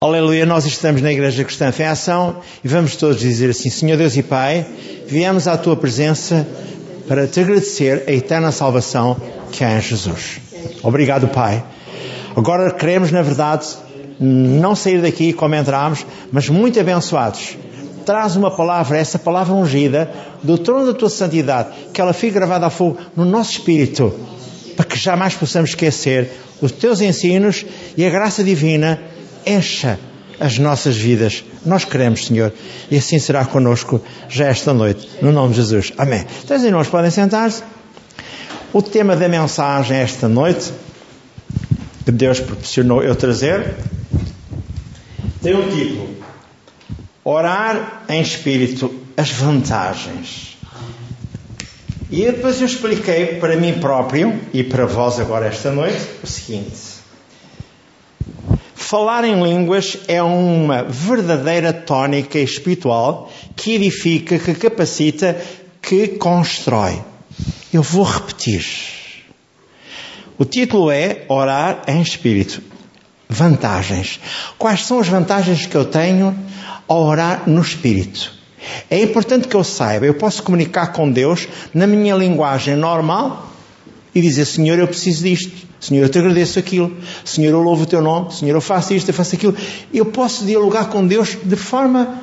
Aleluia, nós estamos na Igreja Cristã em Ação e vamos todos dizer assim: Senhor Deus e Pai, viemos à Tua presença para te agradecer a eterna salvação que há em Jesus. Obrigado, Pai. Agora queremos, na verdade, não sair daqui como entramos, mas muito abençoados. Traz uma palavra, essa palavra ungida, do trono da Tua santidade, que ela fique gravada a fogo no nosso espírito, para que jamais possamos esquecer os Teus ensinos e a graça divina encha as nossas vidas. Nós queremos, Senhor, e assim será conosco já esta noite, no nome de Jesus. Amém. Então, os irmãos podem sentar-se. O tema da mensagem esta noite, que Deus proporcionou eu trazer, tem um título: Orar em Espírito, as vantagens. E depois eu expliquei para mim próprio e para vós agora esta noite o seguinte. Falar em línguas é uma verdadeira tónica espiritual que edifica, que capacita, que constrói. Eu vou repetir. O título é Orar em Espírito. Vantagens. Quais são as vantagens que eu tenho ao orar no Espírito? É importante que eu saiba, eu posso comunicar com Deus na minha linguagem normal e dizer: Senhor, eu preciso disto. Senhor, eu te agradeço aquilo. Senhor, eu louvo o teu nome. Senhor, eu faço isto, eu faço aquilo. Eu posso dialogar com Deus de forma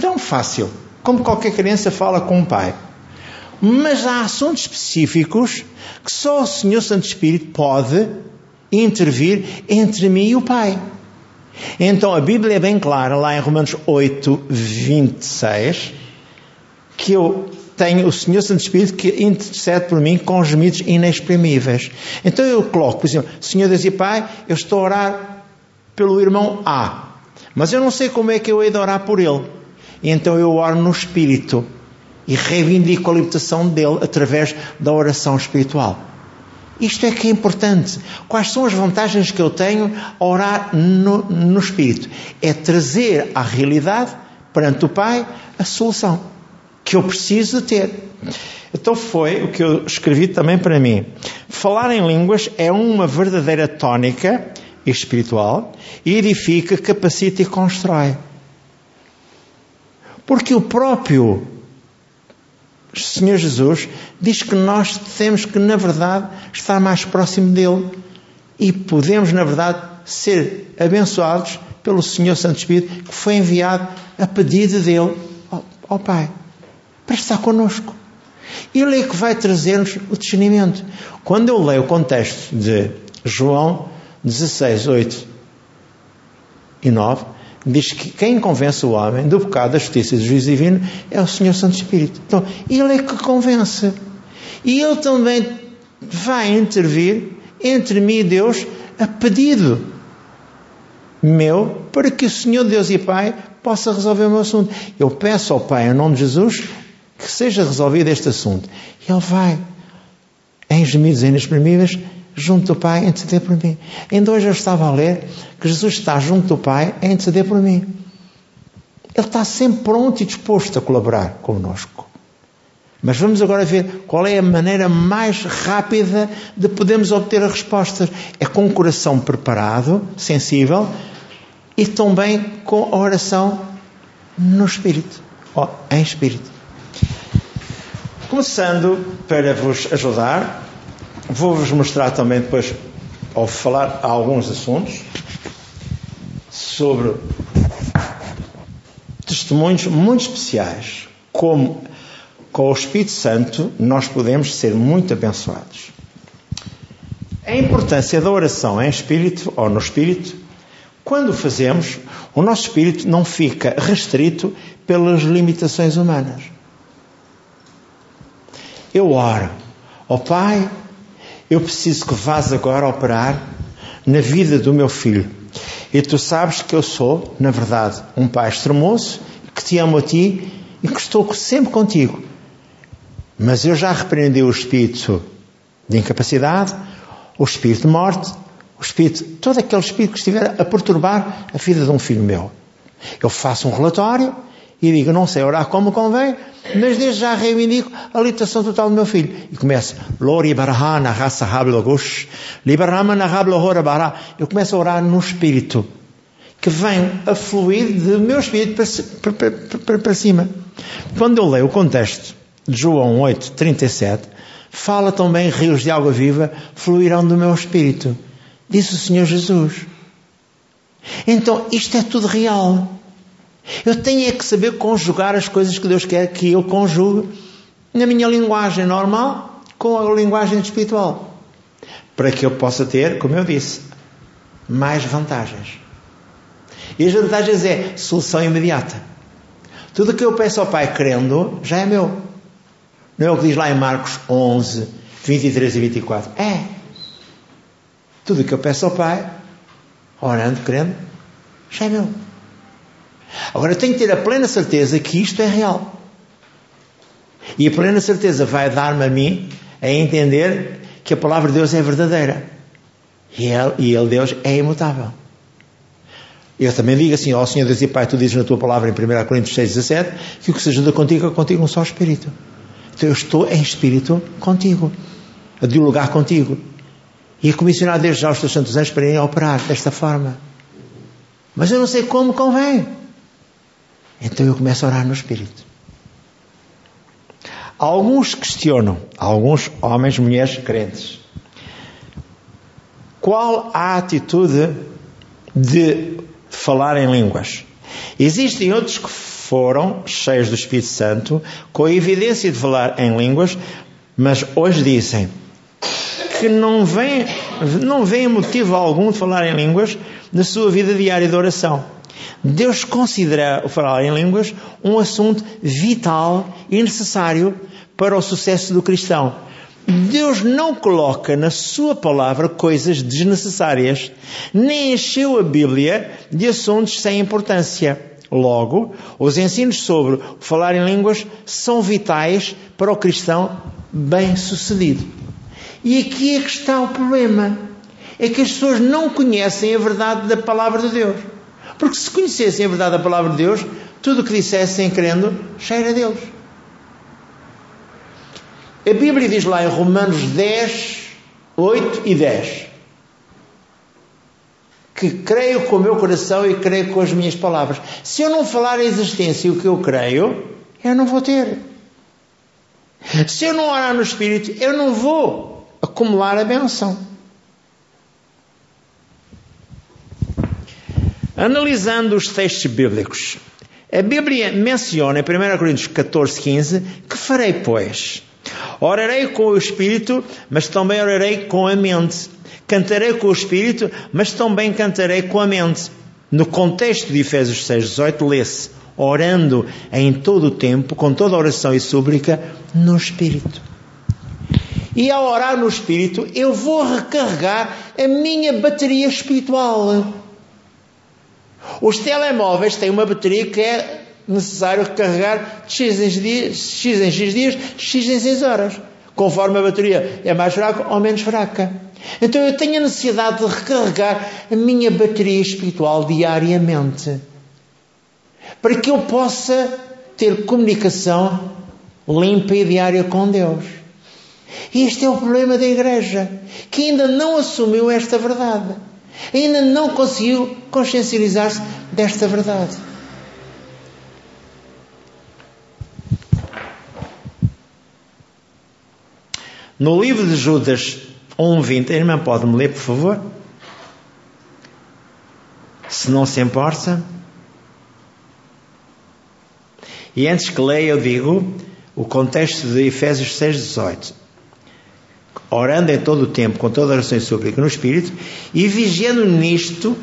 tão fácil, como qualquer criança fala com um pai. Mas há assuntos específicos que só o Senhor Santo Espírito pode intervir entre mim e o Pai. Então a Bíblia é bem clara, lá em Romanos 8, 26, que eu tenho o Senhor Santo Espírito que intercede por mim com gemidos inexprimíveis. Então eu coloco, por exemplo, Senhor Deus e Pai, eu estou a orar pelo irmão A, mas eu não sei como é que eu hei de orar por ele. E então eu oro no Espírito e reivindico a libertação dele através da oração espiritual. Isto é que é importante. Quais são as vantagens que eu tenho a orar no, no Espírito? É trazer à realidade, perante o Pai, a solução que eu preciso ter. Então foi o que eu escrevi também para mim. Falar em línguas é uma verdadeira tónica espiritual e edifica, capacita e constrói. Porque o próprio Senhor Jesus diz que nós temos que, na verdade, estar mais próximo dele e podemos, na verdade, ser abençoados pelo Senhor Santo Espírito que foi enviado a pedido dele ao Pai para estar connosco. Ele é que vai trazer-nos o discernimento. Quando eu leio o contexto de João 16, 8 e 9, diz que quem convence o homem do pecado, da justiça e do juízo divino é o Senhor Santo Espírito. Então, Ele é que convence. E Ele também vai intervir entre mim e Deus a pedido meu para que o Senhor Deus e Pai possa resolver o meu assunto. Eu peço ao Pai, em nome de Jesus, que seja resolvido este assunto. E ele vai, em gemidos inexprimíveis, junto do Pai, a interceder por mim. Ainda hoje eu estava a ler que Jesus está junto do Pai a interceder por mim. Ele está sempre pronto e disposto a colaborar conosco. Mas vamos agora ver qual é a maneira mais rápida de podermos obter a resposta. É com o coração preparado, sensível e também com a oração no Espírito, ou em Espírito. Começando para vos ajudar, vou-vos mostrar também depois, ao falar alguns assuntos, sobre testemunhos muito especiais, como com o Espírito Santo nós podemos ser muito abençoados. A importância da oração em espírito ou no espírito, quando fazemos, o nosso espírito não fica restrito pelas limitações humanas. Eu oro. Ó oh, Pai, eu preciso que vás agora operar na vida do meu filho. E tu sabes que eu sou, na verdade, um pai extremoso, que te amo a ti e que estou sempre contigo. Mas eu já repreendi o espírito de incapacidade, o espírito de morte, o espírito, todo aquele espírito que estiver a perturbar a vida de um filho meu. Eu faço um relatório e digo, não sei orar como convém, mas desde já reivindico a libertação total do meu filho. E começa, Lori Barahana Rasa Hablogush, Libarama Nahablohora Bará. Eu começo a orar no Espírito. que vem a fluir do meu espírito para, para, para, para cima. Quando eu leio o contexto de João 8, 37, fala também rios de água viva fluirão do meu espírito. Disse o Senhor Jesus. Então, isto é tudo real. Eu tenho é que saber conjugar as coisas que Deus quer que eu conjugue na minha linguagem normal com a linguagem espiritual. Para que eu possa ter, como eu disse, mais vantagens. E as vantagens é solução imediata. Tudo que eu peço ao Pai crendo já é meu. Não é o que diz lá em Marcos 11, 23 e 24. É. Tudo que eu peço ao Pai, orando, crendo, já é meu. Agora eu tenho que ter a plena certeza que isto é real. E a plena certeza vai dar-me a mim a entender que a palavra de Deus é verdadeira. E ele, e ele, Deus, é imutável. Eu também digo assim, ó Senhor Deus e Pai, tu dizes na tua palavra em 1 Coríntios 6, 17, que o que se ajuda contigo é contigo um só Espírito. Então eu estou em Espírito contigo, a dialogar contigo. E a comissionar desde já os teus santos anjos para irem operar desta forma. Mas eu não sei como convém. Então eu começo a orar no Espírito. Alguns questionam, alguns homens, mulheres crentes, qual a atitude de falar em línguas? Existem outros que foram cheios do Espírito Santo, com a evidência de falar em línguas, mas hoje dizem que não vem, não vem motivo algum de falar em línguas na sua vida diária de oração. Deus considera o falar em línguas um assunto vital e necessário para o sucesso do cristão. Deus não coloca na sua palavra coisas desnecessárias, nem encheu a Bíblia de assuntos sem importância. Logo, os ensinos sobre falar em línguas são vitais para o cristão bem-sucedido. E aqui é que está o problema. É que as pessoas não conhecem a verdade da palavra de Deus. Porque se conhecessem a verdade da palavra de Deus, tudo o que dissessem crendo, cheira a Deus. A Bíblia diz lá em Romanos 10, 8 e 10 que creio com o meu coração e creio com as minhas palavras. Se eu não falar a existência o que eu creio, eu não vou ter. Se eu não orar no Espírito, eu não vou acumular a benção. Analisando os textos bíblicos, a Bíblia menciona em 1 Coríntios 14, 15 que farei, pois. Orarei com o Espírito, mas também orarei com a mente. Cantarei com o Espírito, mas também cantarei com a mente. No contexto de Efésios 6,18, lê-se: orando em todo o tempo, com toda oração e súplica, no Espírito. E ao orar no Espírito, eu vou recarregar a minha bateria espiritual. Os telemóveis têm uma bateria que é necessário recarregar de X em X, X em X dias, X em 6 horas. Conforme a bateria é mais fraca ou menos fraca. Então eu tenho a necessidade de recarregar a minha bateria espiritual diariamente. Para que eu possa ter comunicação limpa e diária com Deus. E este é o problema da igreja, que ainda não assumiu esta verdade. Ainda não conseguiu consciencializar-se desta verdade. No livro de Judas 1,20. A irmã pode-me ler, por favor? Se não se importa. E antes que leia, eu digo o contexto de Efésios 6,18. Orando em todo o tempo, com toda a oração e súplica no Espírito, e vigiando nisto,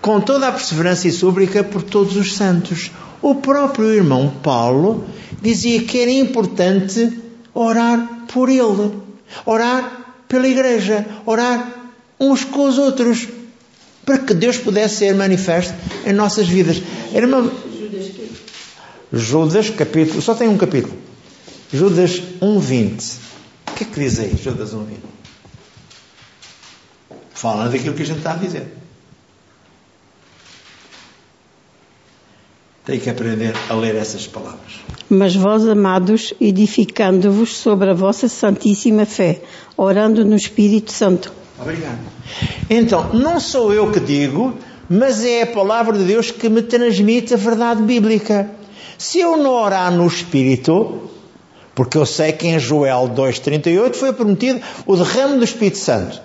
com toda a perseverança e súplica por todos os santos. O próprio irmão Paulo dizia que era importante orar por ele, orar pela igreja, orar uns com os outros, para que Deus pudesse ser manifesto em nossas vidas. Era uma... Judas, capítulo, só tem um capítulo. Judas 1.20. O que é que diz aí, Judas 1.20? Fala daquilo que a gente está a dizer. Tem que aprender a ler essas palavras. Mas vós, amados, edificando-vos sobre a vossa santíssima fé, orando no Espírito Santo. Obrigado. Então, não sou eu que digo, mas é a palavra de Deus que me transmite a verdade bíblica. Se eu não orar no Espírito, porque eu sei que em Joel 2,38 foi prometido o derrame do Espírito Santo.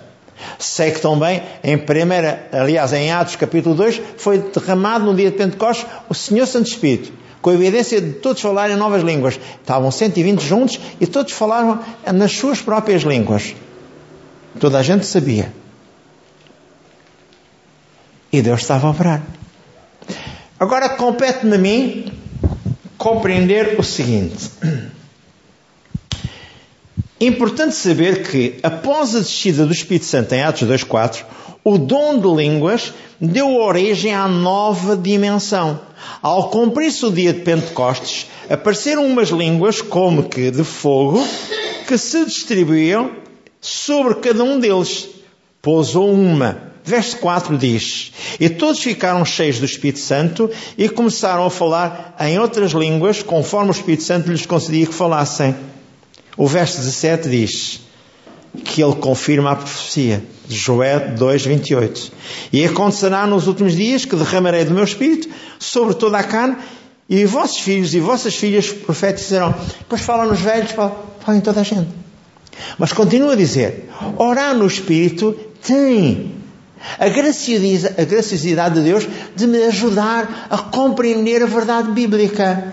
Sei que também em primeira, aliás, em Atos capítulo 2, foi derramado no dia de Pentecostes o Senhor Santo Espírito, com a evidência de todos falarem novas línguas. Estavam 120 juntos e todos falavam nas suas próprias línguas. Toda a gente sabia. E Deus estava a operar. Agora compete-me a mim compreender o seguinte. Importante saber que, após a descida do Espírito Santo em Atos 2.4, o dom de línguas deu origem à nova dimensão. Ao cumprir-se o dia de Pentecostes, apareceram umas línguas como que de fogo que se distribuíam sobre cada um deles. Pousou uma. Verso 4 diz: E todos ficaram cheios do Espírito Santo e começaram a falar em outras línguas, conforme o Espírito Santo lhes concedia que falassem. O verso 17 diz que ele confirma a profecia de Joé 2:28. E acontecerá nos últimos dias que derramarei do meu espírito sobre toda a carne e vossos filhos e vossas filhas profetizarão. Depois falam nos velhos, falam, falam em toda a gente. Mas continua a dizer: orar no espírito tem a graciosidade, de Deus de me ajudar a compreender a verdade bíblica.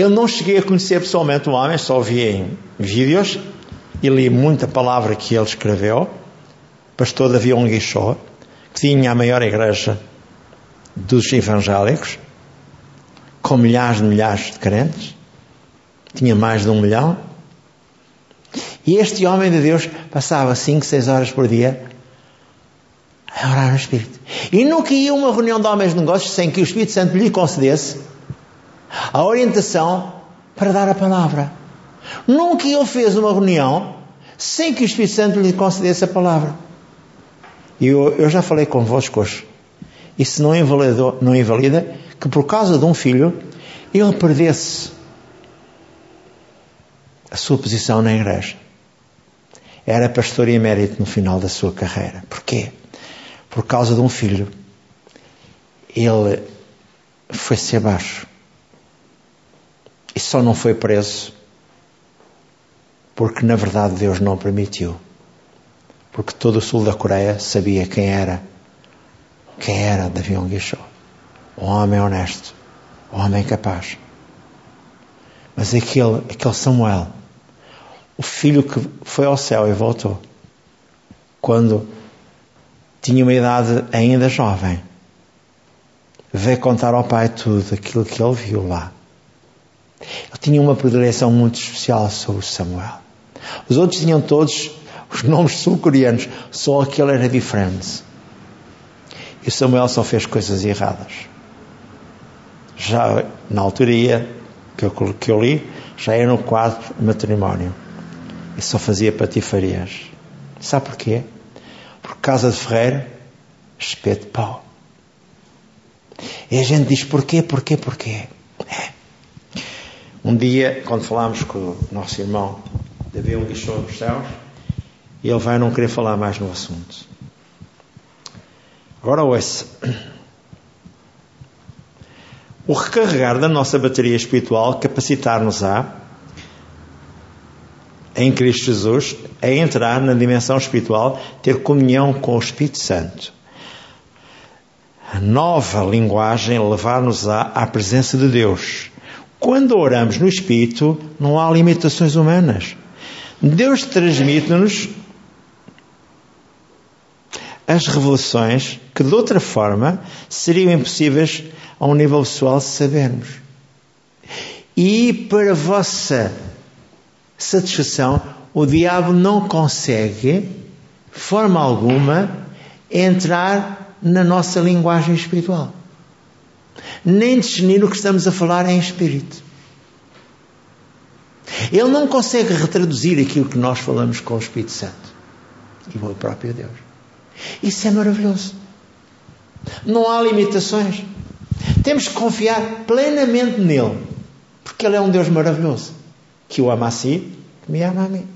Eu não cheguei a conhecer pessoalmente o homem, só vi em vídeos e li muita palavra que ele escreveu. Pastor Davi Onguichó, que tinha a maior igreja dos evangélicos, com milhares de milhares de crentes, tinha mais de um milhão. E este homem de Deus passava 5, 6 horas por dia a orar no Espírito. E nunca ia uma reunião de homens de negócios sem que o Espírito Santo lhe concedesse a orientação para dar a palavra. Nunca ele fez uma reunião sem que o Espírito Santo lhe concedesse a palavra. E eu, eu já falei convosco hoje. Isso não, não invalida que por causa de um filho ele perdesse a sua posição na igreja. Era pastor emérito no final da sua carreira. Porquê? Por causa de um filho. Ele foi-se abaixo. E só não foi preso porque na verdade Deus não permitiu. Porque todo o sul da Coreia sabia quem era, quem era Davi Onguichô. Um homem honesto, um homem capaz. Mas aquele, aquele Samuel, o filho que foi ao céu e voltou, quando tinha uma idade ainda jovem, veio contar ao pai tudo aquilo que ele viu lá. Ele tinha uma predileção muito especial sobre Samuel. Os outros tinham todos os nomes sul-coreanos, só aquele era diferente. E Samuel só fez coisas erradas. Já na altura ia, que eu, que eu li, já era no quadro matrimónio. E só fazia patifarias. Sabe porquê? Por casa de ferreiro, espeto de pau. E a gente diz porquê, porquê, porquê. Um dia, quando falámos com o nosso irmão Davi um lixou nos céus ele vai não querer falar mais no assunto. Agora ouça. O recarregar da nossa bateria espiritual capacitar-nos-á em Cristo Jesus a entrar na dimensão espiritual, ter comunhão com o Espírito Santo. A nova linguagem levar-nos-á à presença de Deus quando oramos no Espírito, não há limitações humanas. Deus transmite-nos as revelações que de outra forma seriam impossíveis a um nível pessoal sabermos. E para vossa satisfação, o diabo não consegue, forma alguma, entrar na nossa linguagem espiritual nem discernir o que estamos a falar em espírito. Ele não consegue retraduzir aquilo que nós falamos com o Espírito Santo e o próprio Deus. Isso é maravilhoso. Não há limitações. Temos que confiar plenamente nele, porque ele é um Deus maravilhoso que o ama a si, que me ama a mim.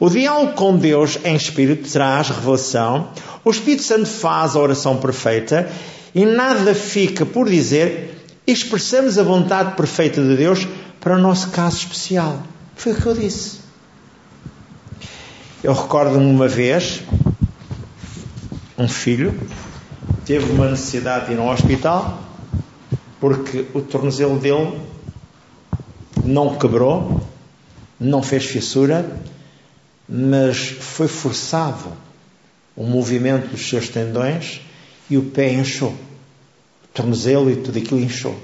O diálogo com Deus em espírito traz revelação, o Espírito Santo faz a oração perfeita e nada fica por dizer, expressamos a vontade perfeita de Deus para o nosso caso especial. Foi o que eu disse. Eu recordo-me uma vez, um filho teve uma necessidade de ir ao hospital porque o tornozelo dele não quebrou, não fez fissura, mas foi forçado o movimento dos seus tendões e o pé inchou. O tornozelo e tudo aquilo inchou.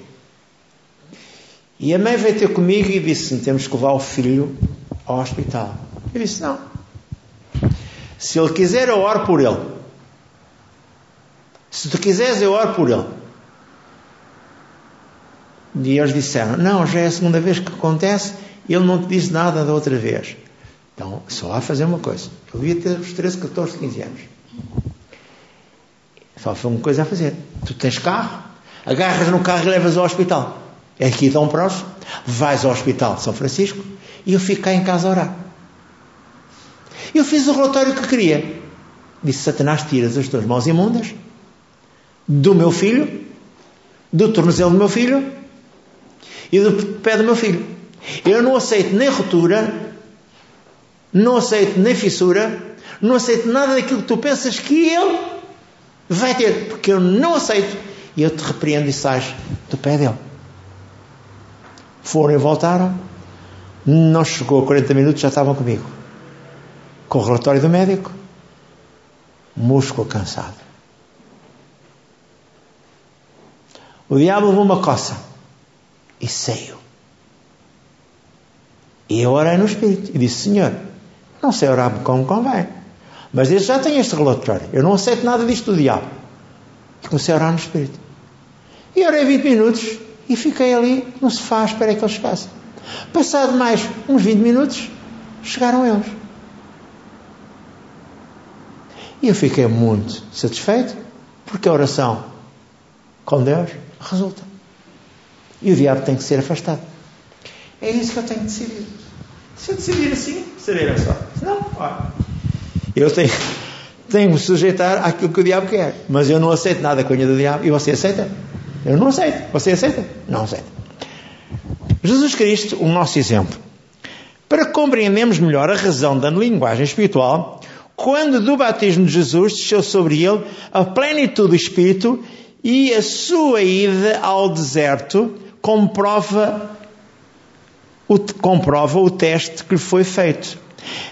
E a mãe veio ter comigo e disse: temos que levar o filho ao hospital. Eu disse: não. Se ele quiser, eu oro por ele. Se tu quiseres, eu oro por ele. E eles disseram: Não, já é a segunda vez que acontece, ele não te disse nada da outra vez. Então, só há fazer uma coisa. Eu devia ter os 13, 14, 15 anos. Só foi uma coisa a fazer. Tu tens carro, agarras no carro e levas ao hospital. É aqui tão próximo. Vais ao hospital de São Francisco e eu fico cá em casa a orar. Eu fiz o relatório que queria. Disse: Satanás, tiras as tuas mãos imundas do meu filho, do tornozelo do meu filho e do pé do meu filho. Eu não aceito nem ruptura, não aceito nem fissura, não aceito nada daquilo que tu pensas que ele vai ter, porque eu não aceito e eu te repreendo e sais do pé dele. Foram e voltaram, não chegou a 40 minutos, já estavam comigo. Com o relatório do médico, músculo cansado. O diabo levou uma coça e saiu. E eu orei no Espírito e disse: Senhor, não sei orar como convém, mas desde já tenho este relatório. Eu não aceito nada disto do diabo. E comecei a orar no Espírito. E orei 20 minutos e fiquei ali no sofá à espera que eles chegassem. Passado mais uns 20 minutos, chegaram eles. E eu fiquei muito satisfeito, porque a oração com Deus resulta. E o diabo tem que ser afastado. É isso que eu tenho que decidir. Se eu decidir assim, serei abençoado. Se não, olha, eu tenho, tenho que sujeitar àquilo que o diabo quer. Mas eu não aceito nada que do diabo. E você aceita? Eu não aceito. Você aceita? Não aceita. Jesus Cristo, o nosso exemplo. Para compreendermos melhor a razão da linguagem espiritual, quando do batismo de Jesus desceu sobre ele a plenitude do Espírito e a sua ida ao deserto comprova o, comprova o teste que foi feito.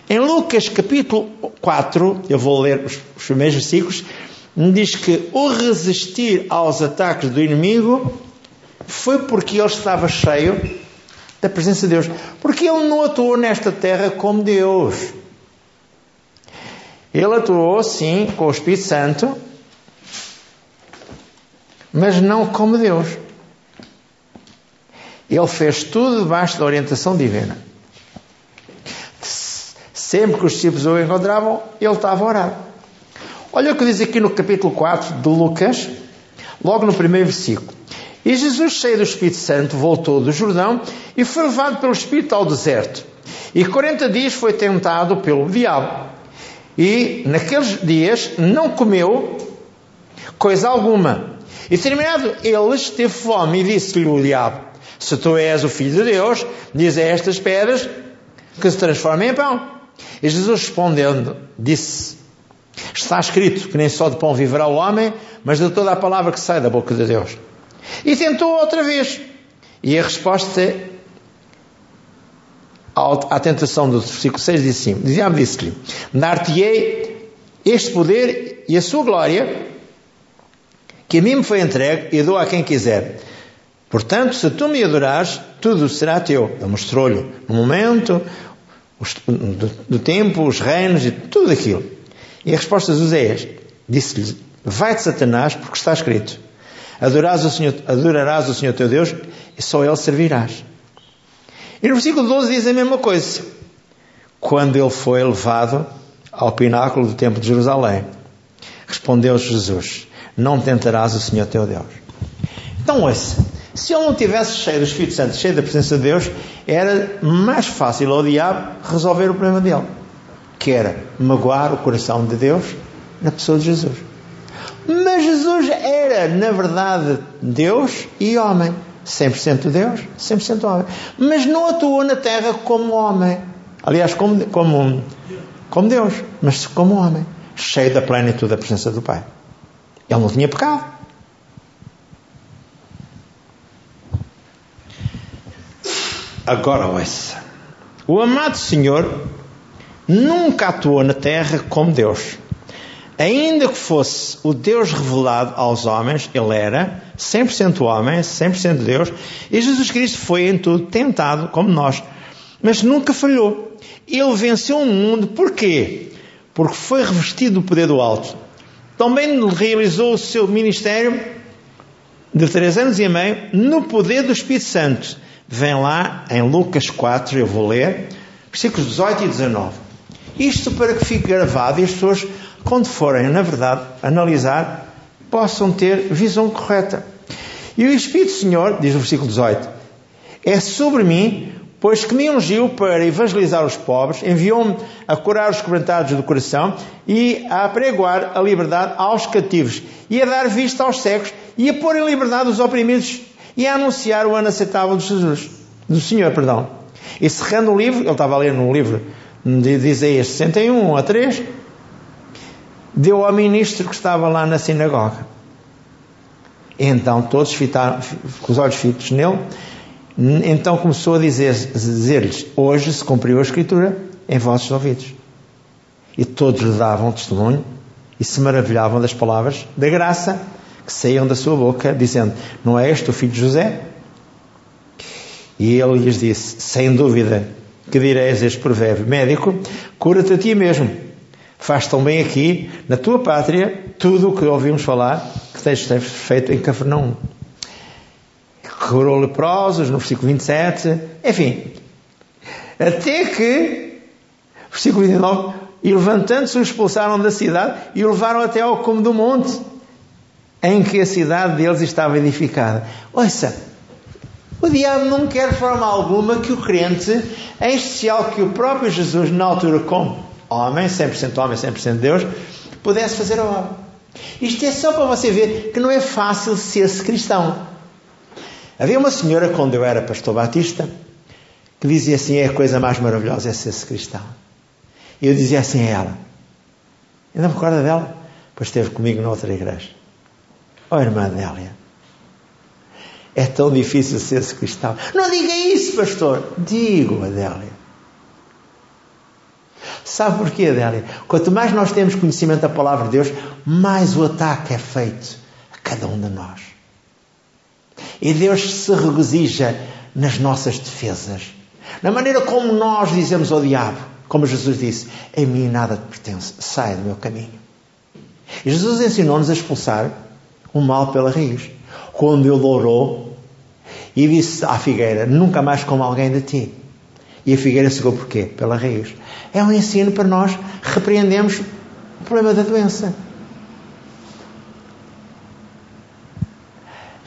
Em Lucas capítulo 4, eu vou ler os, os primeiros versículos, diz que o resistir aos ataques do inimigo foi porque ele estava cheio da presença de Deus. Porque ele não atuou nesta terra como Deus. Ele atuou, sim, com o Espírito Santo, mas não como Deus. Ele fez tudo debaixo da orientação divina. Sempre que os discípulos o encontravam, ele estava a orar. Olha o que diz aqui no capítulo 4 de Lucas, logo no primeiro versículo. E Jesus, cheio do Espírito Santo, voltou do Jordão e foi levado pelo Espírito ao deserto. E 40 dias foi tentado pelo diabo. E naqueles dias não comeu coisa alguma. E terminado eles, teve fome e disse-lhe o diabo: Se tu és o filho de Deus, diz a estas pedras que se transformem em pão. E Jesus respondendo, disse: Está escrito que nem só de pão viverá o homem, mas de toda a palavra que sai da boca de Deus. E tentou outra vez. E a resposta à tentação do versículo 6 disse assim: Diabo disse-lhe: Dar-te-ei este poder e a sua glória, que a mim me foi entregue e dou a quem quiser. Portanto, se tu me adorares, tudo será teu. Ele mostrou-lhe no momento, do, do tempo, os reinos e tudo aquilo. E a resposta de Jesus é Disse-lhe: Vai-te, Satanás, porque está escrito: Adorarás o, Senhor, adorarás o Senhor teu Deus e só Ele servirás. E no versículo 12 diz a mesma coisa. Quando ele foi levado ao pináculo do templo de Jerusalém, respondeu Jesus: Não tentarás o Senhor teu Deus. Então, ouça, se ele não tivesse cheio do Espírito Santo, cheio da presença de Deus, era mais fácil ao diabo resolver o problema dele. que era magoar o coração de Deus na pessoa de Jesus. Mas Jesus era, na verdade, Deus e homem. 100% Deus, 100% homem. Mas não atuou na terra como homem. Aliás, como, como, como Deus, mas como homem. Cheio da plenitude da presença do Pai. Ele não tinha pecado. Agora ouça. O amado Senhor nunca atuou na terra como Deus. Ainda que fosse o Deus revelado aos homens, ele era 100% homem, 100% Deus, e Jesus Cristo foi em tudo tentado como nós, mas nunca falhou. Ele venceu o mundo, porquê? Porque foi revestido do poder do alto. Também realizou o seu ministério de três anos e meio no poder do Espírito Santo. Vem lá em Lucas 4, eu vou ler, versículos 18 e 19. Isto para que fique gravado e as pessoas, quando forem, na verdade, analisar, possam ter visão correta. E o Espírito Senhor, diz no versículo 18, é sobre mim, pois que me ungiu para evangelizar os pobres, enviou-me a curar os quebrantados do coração e a apregoar a liberdade aos cativos e a dar vista aos cegos e a pôr em liberdade os oprimidos e a anunciar o ano aceitável de Jesus, do Senhor, perdão. E cerrando o livro, ele estava a ler no livro de Isaías 61 a 3, deu ao ministro que estava lá na sinagoga. Então todos fitaram, com os olhos fitos nele, então começou a dizer-lhes: dizer Hoje se cumpriu a Escritura em vossos ouvidos. E todos lhe davam testemunho e se maravilhavam das palavras da graça que saíam da sua boca, dizendo: Não é este o filho de José? E ele lhes disse: Sem dúvida, que direis este provérbio: Médico, cura-te a ti mesmo. Faz tão bem aqui, na tua pátria, tudo o que ouvimos falar que tens feito em Cafarnaum. Curou leprosos, no versículo 27, enfim. Até que, versículo 29, e levantando-se, o expulsaram da cidade e o levaram até ao cume do monte, em que a cidade deles estava edificada. Ouça, o diabo não quer de forma alguma que o crente, em especial que o próprio Jesus, na altura, como homem, 100% homem, 100% Deus, pudesse fazer a obra. Isto é só para você ver que não é fácil ser-se cristão. Havia uma senhora, quando eu era pastor batista, que dizia assim: é a coisa mais maravilhosa é ser-se cristão. E eu dizia assim a ela: ainda me recorda dela? Pois esteve comigo noutra igreja. Oh, irmã Adélia, é tão difícil ser-se cristão. Não diga isso, pastor. Digo, Adélia. Sabe porquê, Adélia? Quanto mais nós temos conhecimento da palavra de Deus, mais o ataque é feito a cada um de nós. E Deus se regozija nas nossas defesas. Na maneira como nós dizemos ao diabo, como Jesus disse: Em mim nada te pertence, sai do meu caminho. E Jesus ensinou-nos a expulsar o mal pela raiz. Quando ele orou e disse à figueira: Nunca mais como alguém de ti. E a figueira secou porquê? Pela raiz. É um ensino para nós repreendemos o problema da doença.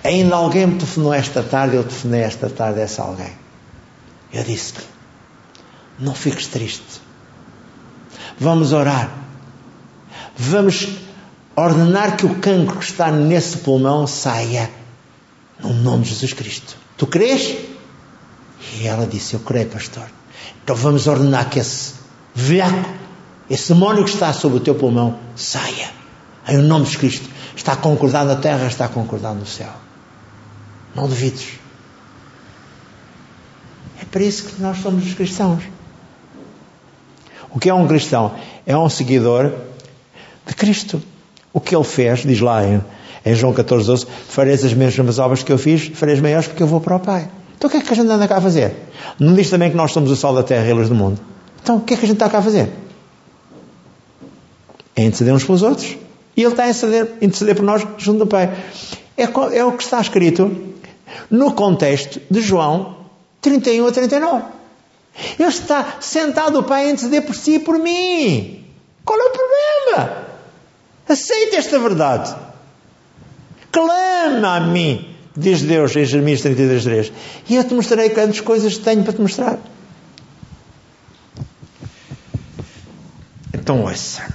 Ainda alguém me telefonou esta tarde, eu telefonei esta tarde a essa alguém. Eu disse-lhe: Não fiques triste. Vamos orar. Vamos ordenar que o cancro que está nesse pulmão saia. No nome de Jesus Cristo. Tu crês? E ela disse: Eu creio, pastor. Então vamos ordenar que esse velhaco, esse demónio que está sobre o teu pulmão, saia. Em nome de Cristo. Está concordado na terra, está concordado no céu. Não duvides. É para isso que nós somos os cristãos. O que é um cristão? É um seguidor de Cristo. O que ele fez, diz lá em em João 14, 12, fareis as mesmas obras que eu fiz, fareis maiores porque eu vou para o Pai. Então o que é que a gente anda cá a fazer? Não diz também que nós somos o sol da terra e a luz do mundo. Então o que é que a gente está cá a fazer? É interceder uns pelos outros. E Ele está a interceder, interceder por nós junto do Pai. É, é o que está escrito no contexto de João 31 a 39. Ele está sentado o Pai a interceder por si e por mim. Qual é o problema? Aceita esta verdade clama a mim, diz Deus em Jeremias 33, 3. E eu te mostrarei quantas coisas tenho para te mostrar. Então ouça.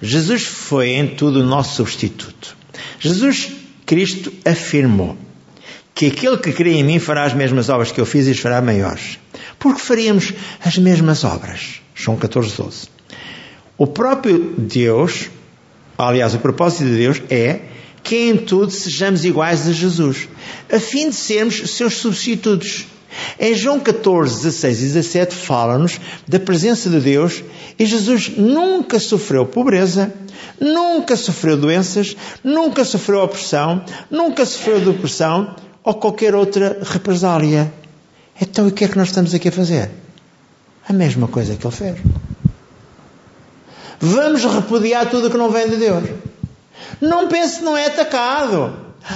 Jesus foi em tudo o nosso substituto. Jesus Cristo afirmou que aquele que crê em mim fará as mesmas obras que eu fiz e as fará maiores. Porque faríamos as mesmas obras. João 14, 12. O próprio Deus, aliás, o propósito de Deus é que em tudo sejamos iguais a Jesus, a fim de sermos seus substitutos. Em João 14, 16 e 17 fala-nos da presença de Deus e Jesus nunca sofreu pobreza, nunca sofreu doenças, nunca sofreu opressão, nunca sofreu depressão ou qualquer outra represália. Então o que é que nós estamos aqui a fazer? A mesma coisa que ele fez. Vamos repudiar tudo que não vem de Deus. Não pense que não é atacado.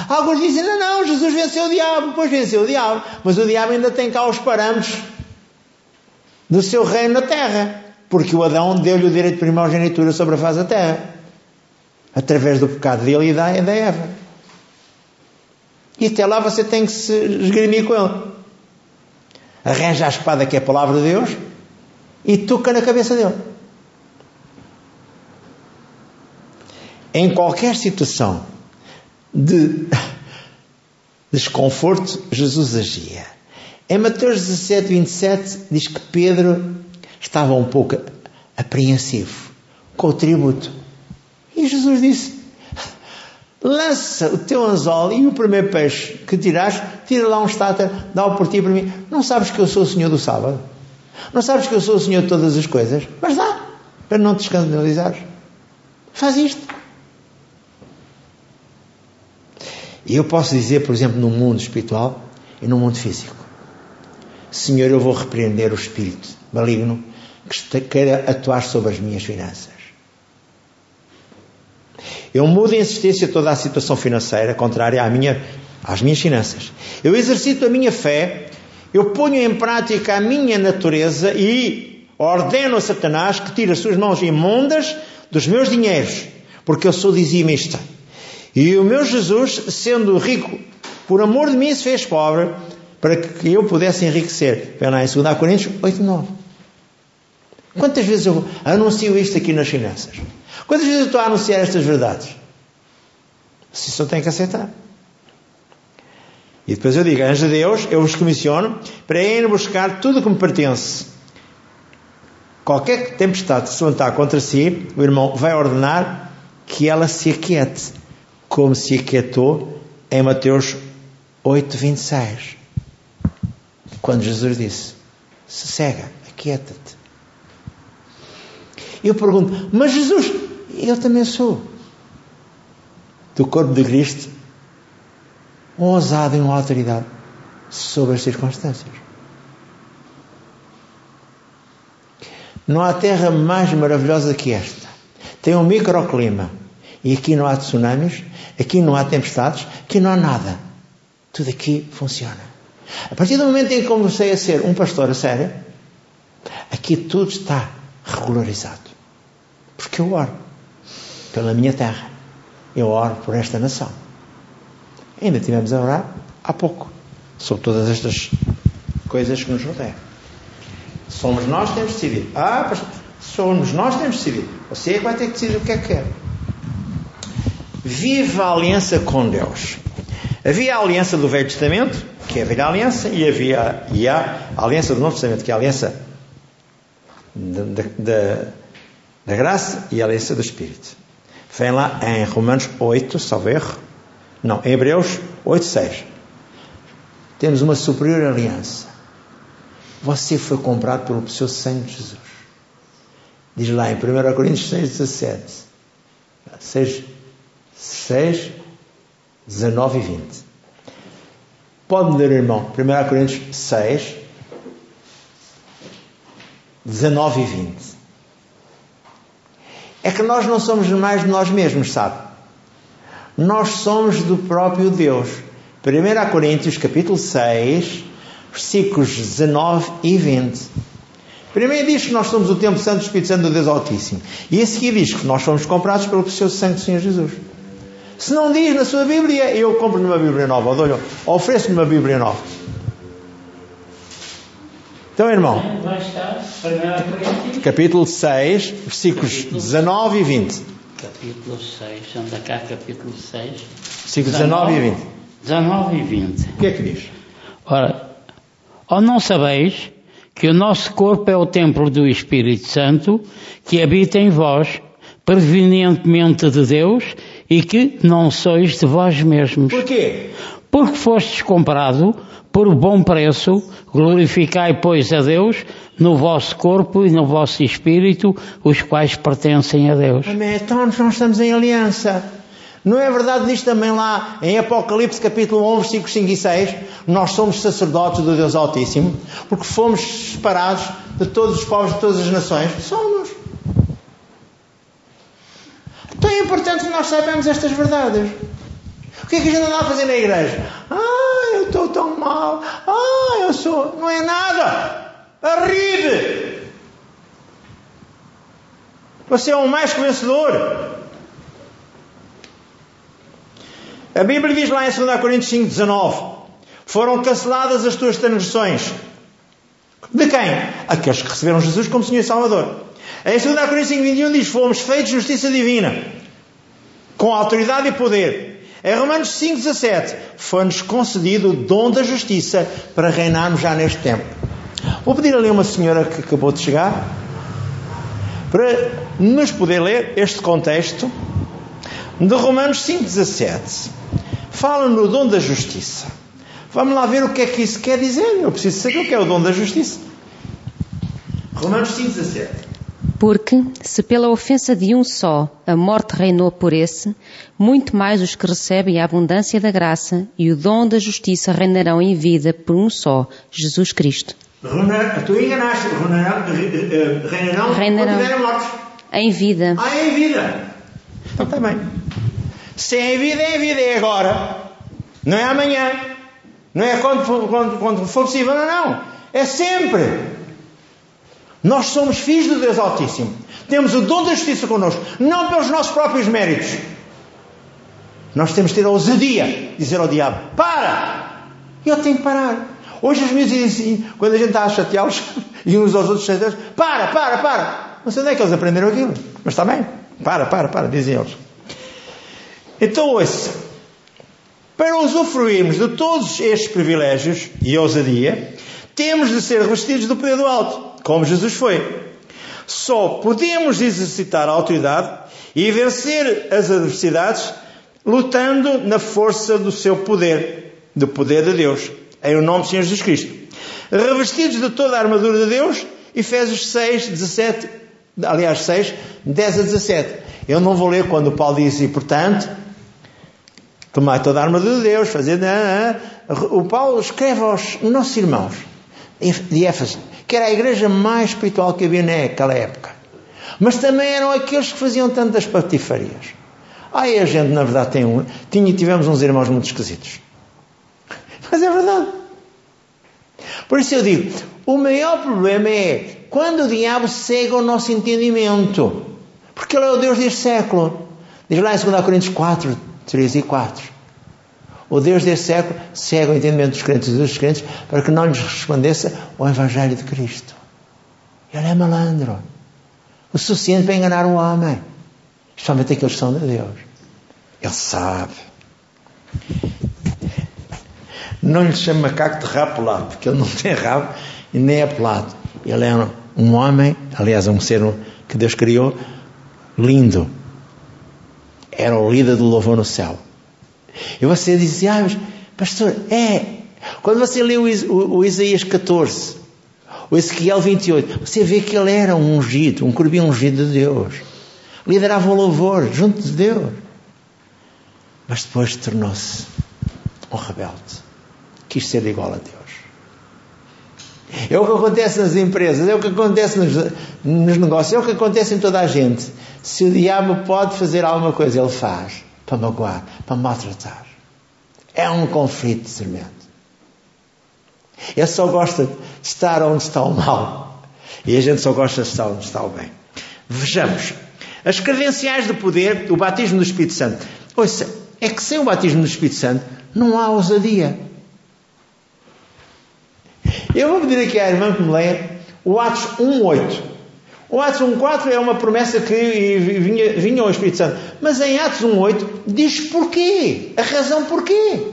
Alguns dizem, não, não, Jesus venceu o diabo. Pois venceu o diabo. Mas o diabo ainda tem cá os parâmetros do seu reino na terra. Porque o Adão deu-lhe o direito de primogenitura sobre a face da terra. Através do pecado dele e da, da Eva. E até lá você tem que se esgrimir com ele. Arranja a espada que é a palavra de Deus e toca na cabeça dele. Em qualquer situação de desconforto, Jesus agia. Em Mateus 17, 27, diz que Pedro estava um pouco apreensivo com o tributo. E Jesus disse: lança o teu anzol e o primeiro peixe que tiraste, tira lá um estáter, dá-o por ti para mim. Não sabes que eu sou o Senhor do sábado? Não sabes que eu sou o Senhor de todas as coisas? Mas dá, para não te escandalizares. Faz isto. E eu posso dizer, por exemplo, no mundo espiritual e no mundo físico: Senhor, eu vou repreender o espírito maligno que queira atuar sobre as minhas finanças. Eu mudo em existência toda a situação financeira contrária à minha, às minhas finanças. Eu exercito a minha fé, eu ponho em prática a minha natureza e ordeno a Satanás que tire as suas mãos imundas dos meus dinheiros, porque eu sou dizimista. E o meu Jesus, sendo rico, por amor de mim se fez pobre, para que eu pudesse enriquecer. Vem lá em 2 Coríntios 8, 9. Quantas vezes eu anuncio isto aqui nas finanças? Quantas vezes eu estou a anunciar estas verdades? Você só tem que aceitar. E depois eu digo, anjo de Deus, eu vos comissiono para irem buscar tudo que me pertence. Qualquer tempestade se levantar contra si, o irmão vai ordenar que ela se aquiete como se aquietou em Mateus 8, 26. Quando Jesus disse: Sossega, aquieta-te. Eu pergunto: Mas Jesus, eu também sou do corpo de Cristo, um ousado e uma autoridade sobre as circunstâncias. Não há terra mais maravilhosa que esta. Tem um microclima e aqui não há tsunamis, aqui não há tempestades, aqui não há nada. Tudo aqui funciona. A partir do momento em que comecei a ser um pastor a sério, aqui tudo está regularizado. Porque eu oro pela minha terra. Eu oro por esta nação. Ainda tivemos a orar há pouco sobre todas estas coisas que nos rodeiam. Somos nós que temos de decidir. Ah, pastor, somos nós que temos de decidir. Você é que vai ter que decidir o que é que quer. Viva a aliança com Deus. Havia a aliança do Velho Testamento, que é a velha aliança, e havia e há a aliança do Novo Testamento, que é a aliança da, da, da graça e a aliança do Espírito. Vem lá em Romanos 8, salvo erro. Não, em Hebreus 8, 6. Temos uma superior aliança. Você foi comprado pelo seu sangue de Jesus. Diz lá em 1 Coríntios 6, 17. 6, 6, 19 e 20. Pode ler, irmão, 1 Coríntios 6, 19 e 20. É que nós não somos mais de nós mesmos, sabe? Nós somos do próprio Deus. 1 Coríntios capítulo 6, versículos 19 e 20. Primeiro diz que nós somos o Templo Santo do Espírito Santo do Deus Altíssimo. E a seguir diz que nós fomos comprados pelo precioso sangue do Senhor Jesus. Se não diz na sua Bíblia, eu compro-lhe uma Bíblia nova, ou ofereço-lhe uma Bíblia nova. Então, irmão, Vai estar, 1 Coríntios, capítulo 6, versículos 19 e 20. capítulo 6, anda cá, capítulo 6. Versículos 19 e 20. 19 e 20. O que é que diz? Ora, ou não sabeis que o nosso corpo é o templo do Espírito Santo, que habita em vós, provenientemente de Deus, e que não sois de vós mesmos. Porquê? Porque fostes comprado por bom preço, glorificai, pois, a Deus no vosso corpo e no vosso espírito, os quais pertencem a Deus. Amém. Então nós estamos em aliança. Não é verdade diz também lá em Apocalipse capítulo 11, versículos 5 e 6? Nós somos sacerdotes do Deus Altíssimo, porque fomos separados de todos os povos de todas as nações. Somos. Então é importante que nós saibamos estas verdades. O que é que a gente anda a fazer na igreja? Ah, eu estou tão mal. Ah, eu sou. Não é nada. Arribe. Você é um mais vencedor. A Bíblia diz lá em 2 Coríntios 5, 19: Foram canceladas as tuas transgressões. De quem? Aqueles que receberam Jesus como Senhor e Salvador. Em 2 Coríntios 5, 21 diz: Fomos feitos justiça divina, com autoridade e poder. Em Romanos 5, 17: Foi-nos concedido o dom da justiça para reinarmos já neste tempo. Vou pedir ali uma senhora que acabou de chegar para nos poder ler este contexto de Romanos 5,17. Fala no dom da justiça. Vamos lá ver o que é que isso quer dizer. Eu preciso saber o que é o dom da justiça. Romanos 5,17. Porque, se pela ofensa de um só a morte reinou por esse, muito mais os que recebem a abundância da graça e o dom da justiça reinarão em vida por um só, Jesus Cristo. Reinar- Tu enganaste. Reinarão, eh, reinarão, quando tiverem mortos. Em vida. Ah, em vida. Então está bem. Se é em vida, é em vida, é agora. Não é amanhã. Não é quando for, quando, quando for possível, não, não. É sempre. Nós somos filhos do Deus Altíssimo. Temos o dom da justiça connosco, não pelos nossos próprios méritos. Nós temos de ter a ousadia de dizer ao diabo: para! E ele tem que parar. Hoje os meus dizem assim, quando a gente está a chateá-los e uns aos outros chateá-los: para, para, para! Não sei onde é que eles aprenderam aquilo, mas está bem. Para, para, para, dizem eles. Então, ouça. Para usufruirmos de todos estes privilégios e ousadia, temos de ser revestidos do poder do alto, como Jesus foi. Só podemos exercitar a autoridade e vencer as adversidades lutando na força do seu poder, do poder de Deus, em o nome do Senhor Jesus Cristo. Revestidos de toda a armadura de Deus, Efésios 6, 17, aliás 6, 10 a 17. Eu não vou ler quando Paulo diz, e portanto, tomai toda a armadura de Deus, fazer. O Paulo escreve aos nossos irmãos de Éfeso, que era a igreja mais espiritual que havia naquela época. Mas também eram aqueles que faziam tantas patifarias. Aí a gente, na verdade, tem um, tinha, tivemos uns irmãos muito esquisitos. Mas é verdade. Por isso eu digo: o maior problema é quando o diabo cega o nosso entendimento. Porque ele é o Deus deste século. Diz lá em 2 Coríntios 4, 3 e 4. O Deus deste século cega o entendimento dos crentes e dos crentes para que não lhes resplandeça o Evangelho de Cristo. Ele é malandro. O suficiente para enganar o homem. Especialmente aqueles que são de Deus. Ele sabe. Não lhe chama macaco de rabo pelado, porque ele não tem rabo e nem é pelado. Ele é um homem, aliás, é um ser que Deus criou, lindo. Era o líder do louvor no céu. E você dizia, ah, mas, pastor, é. Quando você lê o, o, o Isaías 14, o Ezequiel 28, você vê que ele era um ungido, um corubim ungido de Deus. Liderava o louvor junto de Deus. Mas depois tornou-se um rebelde. Quis ser igual a Deus. É o que acontece nas empresas, é o que acontece nos, nos negócios, é o que acontece em toda a gente. Se o diabo pode fazer alguma coisa, ele faz para magoar, para maltratar. É um conflito tremendo. Ele só gosta de estar onde está o mal. E a gente só gosta de estar onde está o bem. Vejamos. As credenciais de poder, o batismo do Espírito Santo. Ouça, é que sem o batismo do Espírito Santo não há ousadia. Eu vou pedir aqui à irmã que me leia o Atos 1.8. O Atos 1.4 é uma promessa que vinha, vinha ao Espírito Santo. Mas em Atos 1.8 diz porquê. A razão porquê.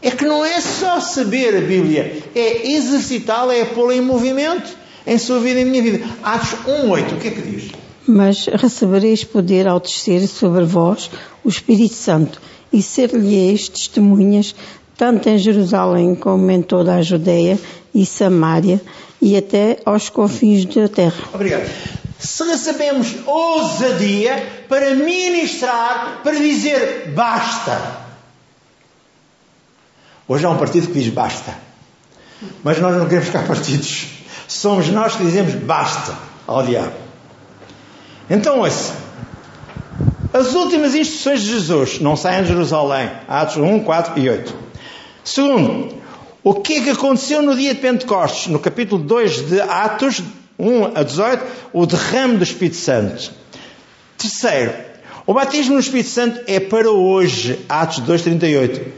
É que não é só saber a Bíblia, é exercitá-la, é pô-la em movimento em sua vida e minha vida. Atos 1.8, o que é que diz? Mas recebereis poder ao descer sobre vós o Espírito Santo e ser-lhe-eis testemunhas tanto em Jerusalém como em toda a Judeia e Samária e até aos confins da terra. Obrigado. Se recebemos ousadia para ministrar, para dizer basta. Hoje há um partido que diz basta. Mas nós não queremos ficar partidos. Somos nós que dizemos basta ao diabo. Então, ouça. As últimas instruções de Jesus não saem de Jerusalém. Atos 1, 4 e 8. Segundo, o que é que aconteceu no dia de Pentecostes? No capítulo 2 de Atos 1 a 18, o derrame do Espírito Santo. Terceiro, o batismo no Espírito Santo é para hoje. Atos 2, 38.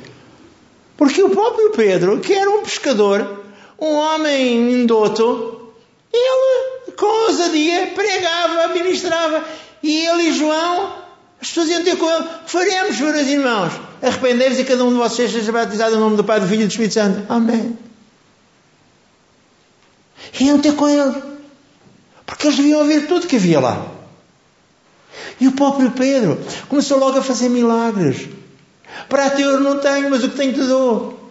Porque o próprio Pedro, que era um pescador, um homem indoto, ele, com ousadia, pregava, ministrava. E ele e João, as pessoas iam ter com ele: faremos, meus irmãos, arrependei-vos e cada um de vocês seja batizado em nome do Pai, do Filho e do Espírito Santo. Amém. E iam ter com ele. Porque eles deviam ouvir tudo que havia lá. E o próprio Pedro começou logo a fazer milagres. Para ti eu não tenho, mas o que tenho te dou.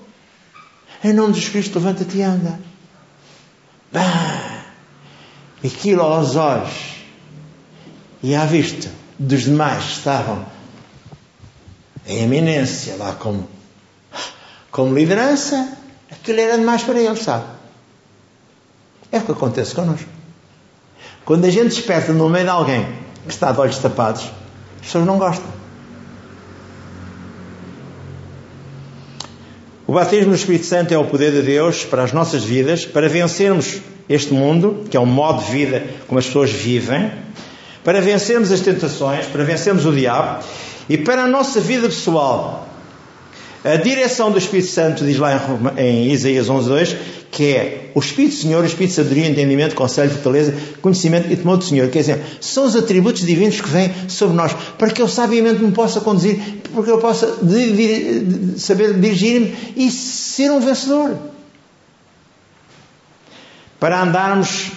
Em nome de Jesus Cristo, levanta-te e anda. Bah! Aquilo aos olhos e à vista dos demais estavam em eminência lá como, como liderança, aquilo era demais para eles, sabe? É o que acontece connosco. Quando a gente desperta no meio de alguém que está de olhos tapados, as pessoas não gostam. O batismo no Espírito Santo é o poder de Deus para as nossas vidas, para vencermos este mundo, que é um modo de vida como as pessoas vivem, para vencermos as tentações, para vencermos o diabo e para a nossa vida pessoal. A direção do Espírito Santo diz lá em, em Isaías 11.2 que é o Espírito Senhor, o Espírito de sabedoria, entendimento, conselho, fortaleza, conhecimento e temor do Senhor. Quer dizer, são os atributos divinos que vêm sobre nós para que eu sabiamente me possa conduzir porque eu possa saber dirigir-me e ser um vencedor. Para andarmos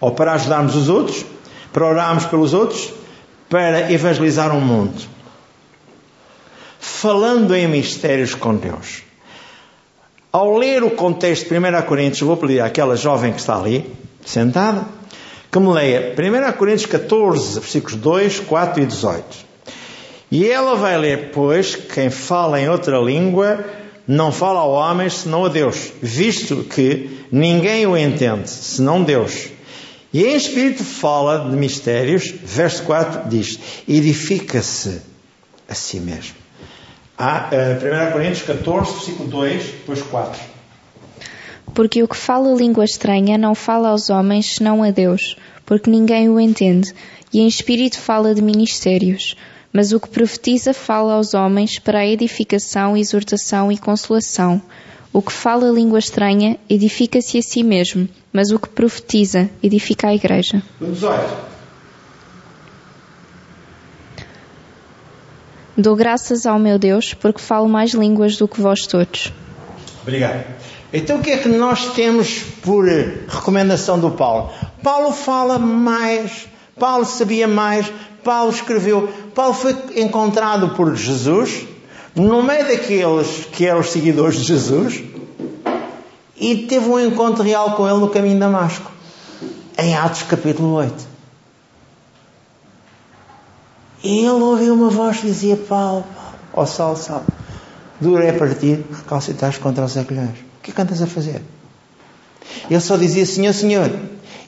ou para ajudarmos os outros, para orarmos pelos outros, para evangelizar o mundo. Falando em mistérios com Deus. Ao ler o contexto de 1 Coríntios, vou pedir àquela jovem que está ali, sentada, que me leia 1 Coríntios 14, versículos 2, 4 e 18. E ela vai ler, pois, quem fala em outra língua não fala ao homem senão a Deus, visto que ninguém o entende, senão Deus. E em espírito fala de mistérios, verso 4 diz: edifica-se a si mesmo. Ah, 1 Coríntios 14, versículo 2, depois 4. Porque o que fala língua estranha não fala aos homens senão a Deus, porque ninguém o entende, e em espírito fala de ministérios mas o que profetiza fala aos homens para a edificação, exortação e consolação. O que fala língua estranha edifica-se a si mesmo, mas o que profetiza edifica a igreja. 18. Dou graças ao meu Deus porque falo mais línguas do que vós todos. Obrigado. Então o que é que nós temos por recomendação do Paulo? Paulo fala mais, Paulo sabia mais, Paulo escreveu. Paulo foi encontrado por Jesus no meio daqueles que eram os seguidores de Jesus e teve um encontro real com ele no caminho de Damasco, em Atos capítulo 8. Ele ouviu uma voz que dizia: Paulo, ó Saulo, Saulo, duro é para ti recalcitares contra os acolhões. O que é que andas a fazer? Ele só dizia: Senhor, Senhor.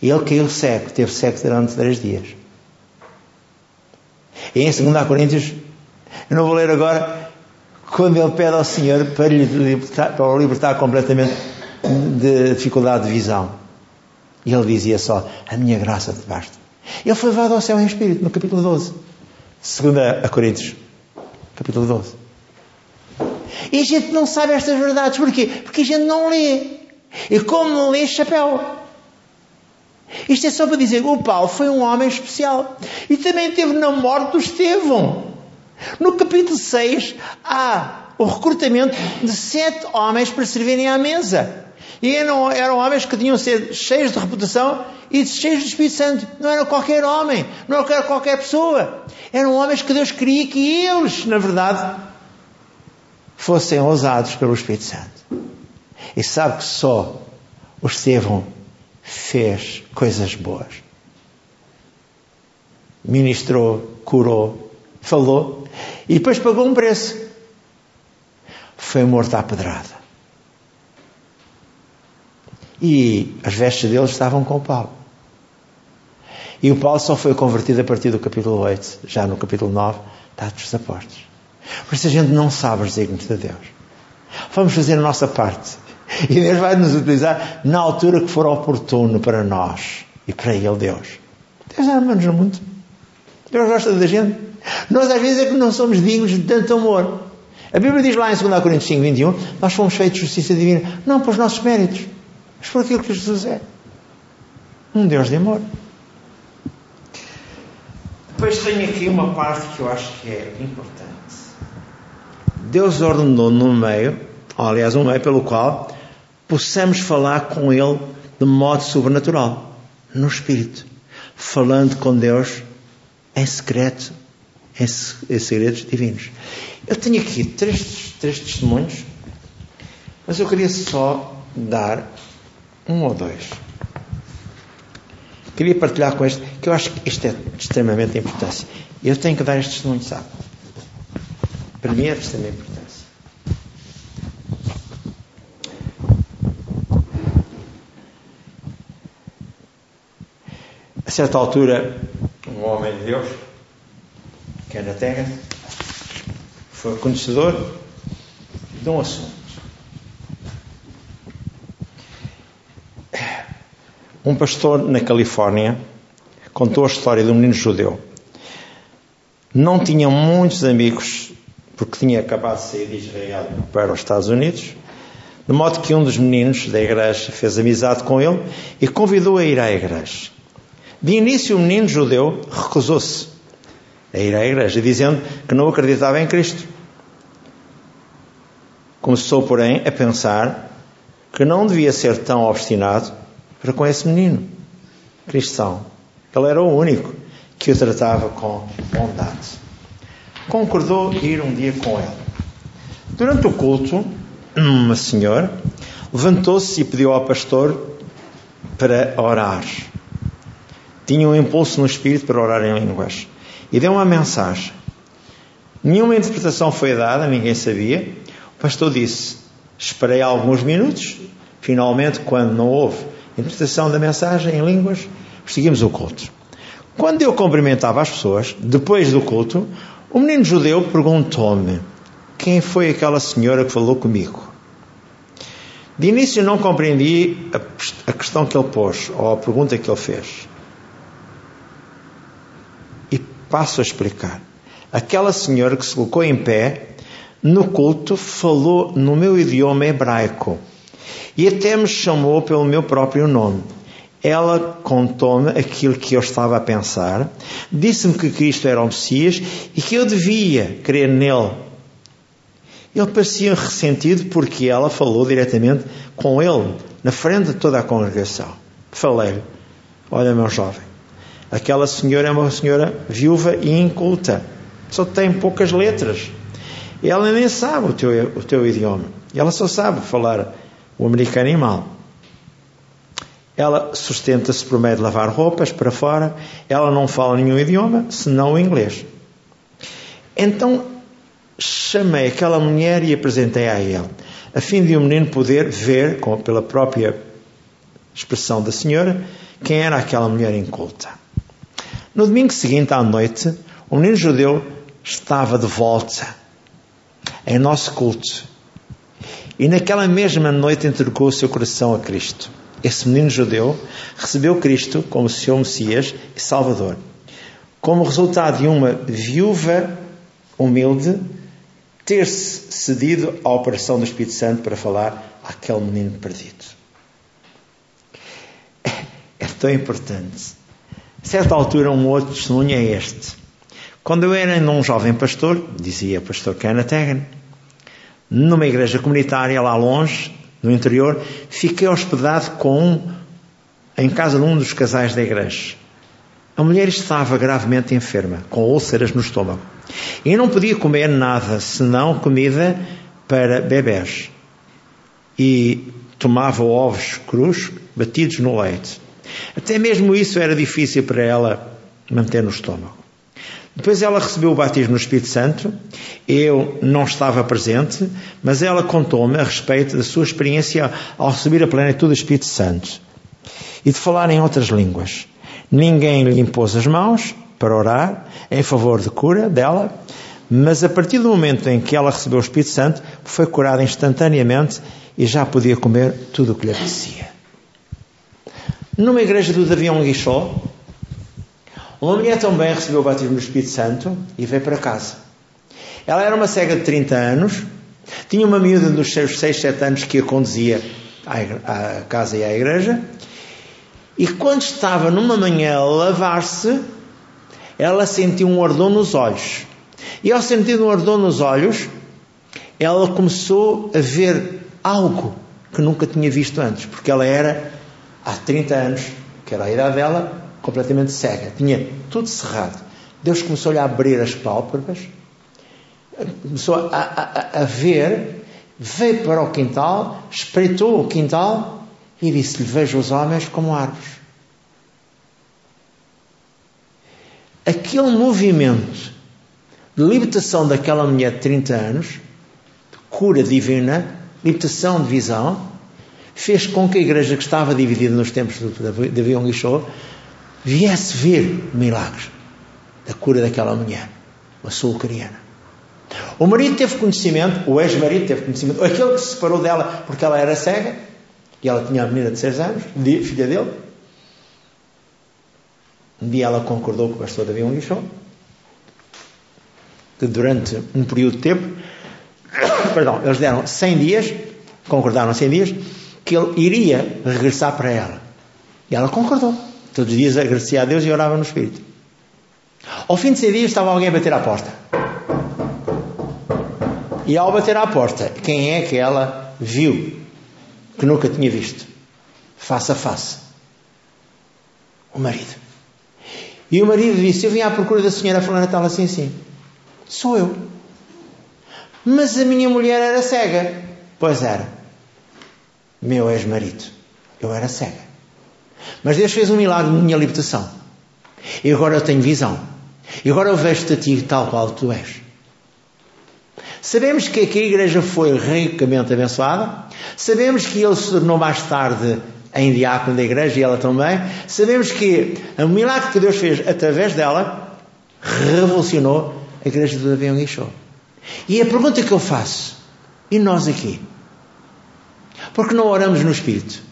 E ele caiu cego, teve cego durante três dias. E em 2 Coríntios, eu não vou ler agora, quando ele pede ao Senhor para, lhe libertar, para o libertar completamente de dificuldade de visão. E ele dizia só: A minha graça te basta. Ele foi levado ao céu em espírito, no capítulo 12. 2 a Coríntios, capítulo 12. E a gente não sabe estas verdades. Porquê? Porque a gente não lê. E como não lê, chapéu. Isto é só para dizer o Paulo foi um homem especial. E também teve na morte do Estevão. No capítulo 6 há o recrutamento de sete homens para servirem à mesa. E eram, eram homens que tinham sido cheios de reputação e cheios do Espírito Santo. Não era qualquer homem, não era qualquer pessoa. Eram homens que Deus queria que eles, na verdade, fossem ousados pelo Espírito Santo. E sabe que só o Estevão fez coisas boas. Ministrou, curou, falou e depois pagou um preço. Foi morto à pedrada. E as vestes dele estavam com Paulo. E o Paulo só foi convertido a partir do capítulo 8, já no capítulo 9, está dos Apóstolos. Por isso a gente não sabe os desígnios de Deus. Vamos fazer a nossa parte. E Deus vai nos utilizar na altura que for oportuno para nós e para Ele, Deus. Deus ama-nos muito. Deus gosta da gente. Nós às vezes é que não somos dignos de tanto amor. A Bíblia diz lá em 2 Coríntios 5, 21, nós fomos feitos justiça divina, não pelos nossos méritos, mas por aquilo que Jesus é. Um Deus de amor. Depois tenho aqui uma parte que eu acho que é importante. Deus ordenou no meio, aliás, um meio pelo qual possamos falar com Ele de modo sobrenatural, no Espírito, falando com Deus em secreto, em, em segredos divinos. Eu tenho aqui três, três testemunhos, mas eu queria só dar um ou dois. Queria partilhar com este, que eu acho que isto é de extremamente importância. Eu tenho que dar este testemunho, sabe? Para mim é de extrema importância. A certa altura, um homem de Deus, que é na terra, foi conhecedor de um assunto. Um pastor na Califórnia contou a história de um menino judeu. Não tinha muitos amigos, porque tinha acabado de sair de Israel para os Estados Unidos, de modo que um dos meninos da igreja fez amizade com ele e convidou a ir à igreja. De início, o menino judeu recusou-se a ir à igreja, dizendo que não acreditava em Cristo. Começou, porém, a pensar que não devia ser tão obstinado para com esse menino cristão. Ele era o único que o tratava com bondade. Concordou ir um dia com ele. Durante o culto, uma senhora levantou-se e pediu ao pastor para orar. Tinha um impulso no espírito para orar em línguas e deu uma mensagem. Nenhuma interpretação foi dada, ninguém sabia. O pastor disse: Esperei alguns minutos. Finalmente, quando não houve interpretação da mensagem em línguas, seguimos o culto. Quando eu cumprimentava as pessoas, depois do culto, o menino judeu perguntou-me quem foi aquela senhora que falou comigo. De início não compreendi a questão que ele pôs, ou a pergunta que ele fez. E passo a explicar. Aquela senhora que se colocou em pé, no culto, falou no meu idioma hebraico e até me chamou pelo meu próprio nome. Ela contou-me aquilo que eu estava a pensar, disse-me que Cristo era o Messias e que eu devia crer nele. Ele parecia ressentido porque ela falou diretamente com ele, na frente de toda a congregação. Falei-lhe: Olha, meu jovem, aquela senhora é uma senhora viúva e inculta, só tem poucas letras. Ela nem sabe o teu, o teu idioma, ela só sabe falar o americano é mal. Ela sustenta-se por meio de lavar roupas para fora. Ela não fala nenhum idioma, senão o inglês. Então chamei aquela mulher e apresentei a ele, a fim de o menino poder ver, pela própria expressão da senhora, quem era aquela mulher inculta. No domingo seguinte à noite, o menino judeu estava de volta em nosso culto e naquela mesma noite entregou o seu coração a Cristo. Esse menino judeu recebeu Cristo como seu Messias e Salvador. Como resultado de uma viúva humilde ter-se cedido à operação do Espírito Santo para falar àquele menino perdido. É, é tão importante. A certa altura, um outro testemunho é este. Quando eu era um jovem pastor, dizia pastor Tegen, numa igreja comunitária lá longe, no interior, fiquei hospedado com em casa de um dos casais da igreja. A mulher estava gravemente enferma, com úlceras no estômago, e não podia comer nada senão comida para bebés. E tomava ovos crus batidos no leite. Até mesmo isso era difícil para ela manter no estômago. Depois ela recebeu o batismo no Espírito Santo. Eu não estava presente, mas ela contou-me a respeito da sua experiência ao receber a plenitude do Espírito Santo e de falar em outras línguas. Ninguém lhe impôs as mãos para orar em favor de cura dela, mas a partir do momento em que ela recebeu o Espírito Santo, foi curada instantaneamente e já podia comer tudo o que lhe apetecia. Numa igreja do Davi Guichó, uma mulher também recebeu o batismo do Espírito Santo e veio para casa. Ela era uma cega de 30 anos, tinha uma miúda dos seus 6, 7 anos que a conduzia à casa e à igreja, e quando estava numa manhã a lavar-se, ela sentiu um ardor nos olhos. E ao sentir um ardor nos olhos, ela começou a ver algo que nunca tinha visto antes, porque ela era, há 30 anos, que era a idade dela, completamente cega, tinha tudo cerrado. Deus começou-lhe a abrir as pálpebras, começou a, a, a ver, veio para o quintal, espreitou o quintal e disse-lhe: Vejo os homens como árvores. Aquele movimento de libertação daquela mulher de 30 anos, de cura divina, libertação de visão, fez com que a igreja que estava dividida nos tempos de Davi Guichot viesse ver milagres da cura daquela mulher, uma sul-ucraniana. O marido teve conhecimento, o ex-marido teve conhecimento, aquele que se separou dela porque ela era cega, e ela tinha a menina de 6 anos, filha dele. Um dia ela concordou com o pastor Davi Unguichon que durante um período de tempo, perdão, eles deram 100 dias, concordaram 100 dias, que ele iria regressar para ela. E ela concordou. Todos os dias agradecia a Deus e orava no Espírito. Ao fim de 100 dias estava alguém a bater à porta. E ao bater à porta, quem é que ela viu que nunca tinha visto, face a face. O marido. E o marido disse: Eu vim à procura da senhora Fulana tal assim assim. Sou eu. Mas a minha mulher era cega. Pois era. Meu ex-marido. Eu era cega. Mas Deus fez um milagre na minha libertação. E agora eu tenho visão. E agora eu vejo-te a ti tal qual tu és. Sabemos que aqui a igreja foi ricamente abençoada. Sabemos que ele se tornou mais tarde em diácono da igreja e ela também. Sabemos que o milagre que Deus fez através dela revolucionou a igreja do Davi Guichô. E a pergunta que eu faço, e nós aqui? Por que não oramos no Espírito?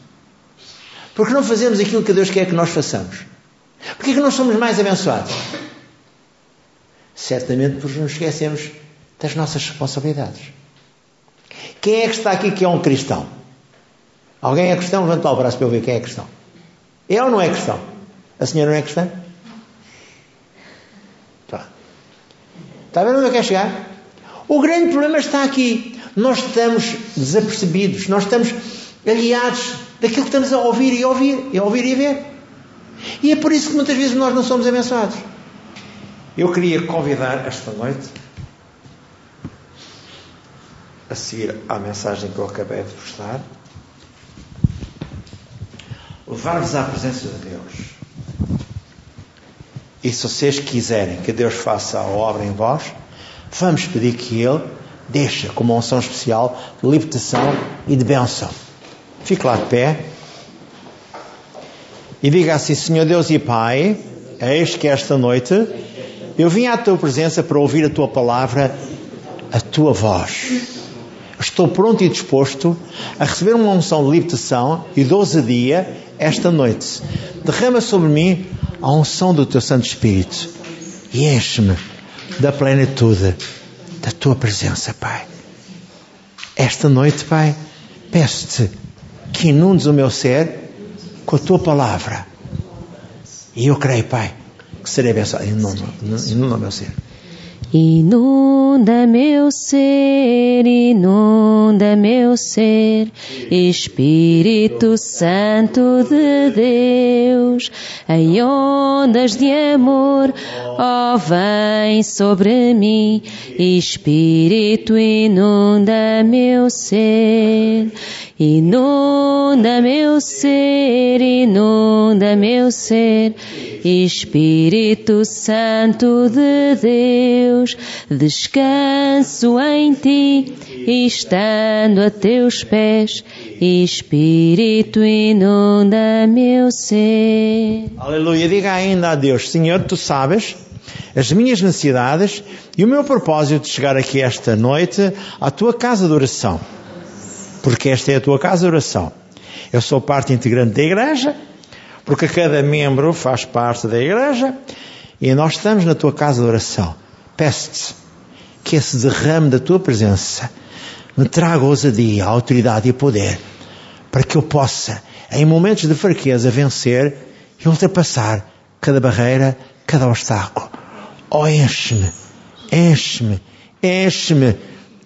Por que não fazemos aquilo que Deus quer que nós façamos? Por que é que nós somos mais abençoados? Certamente porque nos esquecemos das nossas responsabilidades. Quem é que está aqui que é um cristão? Alguém é cristão? Levanta o braço para eu ver quem é cristão. É ou não é cristão? A senhora não é cristã? Tá. Está vendo onde eu quero chegar? O grande problema está aqui. Nós estamos desapercebidos, nós estamos aliados daquilo que estamos a ouvir e ouvir, e ouvir e ver. E é por isso que muitas vezes nós não somos abençoados. Eu queria convidar esta noite a seguir à mensagem que eu acabei de vos dar, levar-vos à presença de Deus. E se vocês quiserem que Deus faça a obra em vós, vamos pedir que Ele deixe como uma unção especial de libertação e de bênção. Fique lá de pé e diga assim: Senhor Deus e Pai, eis que esta noite eu vim à tua presença para ouvir a tua palavra, a tua voz. Estou pronto e disposto a receber uma unção de libertação e de ousadia esta noite. Derrama sobre mim a unção do teu Santo Espírito e enche-me da plenitude da tua presença, Pai. Esta noite, Pai, peço-te que inundes o meu ser com a tua palavra. E eu creio, Pai, que serei abençoado. Inunda, inunda meu ser. Inunda meu ser, inunda meu ser, Espírito Santo de Deus, em ondas de amor, ó vem sobre mim, Espírito inunda meu ser. Inunda meu ser, inunda meu ser, Espírito Santo de Deus, descanso em ti, estando a teus pés, Espírito inunda meu ser. Aleluia. Diga ainda a Deus, Senhor, tu sabes as minhas necessidades e o meu propósito de chegar aqui esta noite à tua casa de oração porque esta é a tua casa de oração. Eu sou parte integrante da igreja, porque cada membro faz parte da igreja, e nós estamos na tua casa de oração. Peço-te que esse derrame da tua presença me traga ousadia, autoridade e poder, para que eu possa, em momentos de fraqueza, vencer e ultrapassar cada barreira, cada obstáculo. Oh, enche-me, enche-me, enche-me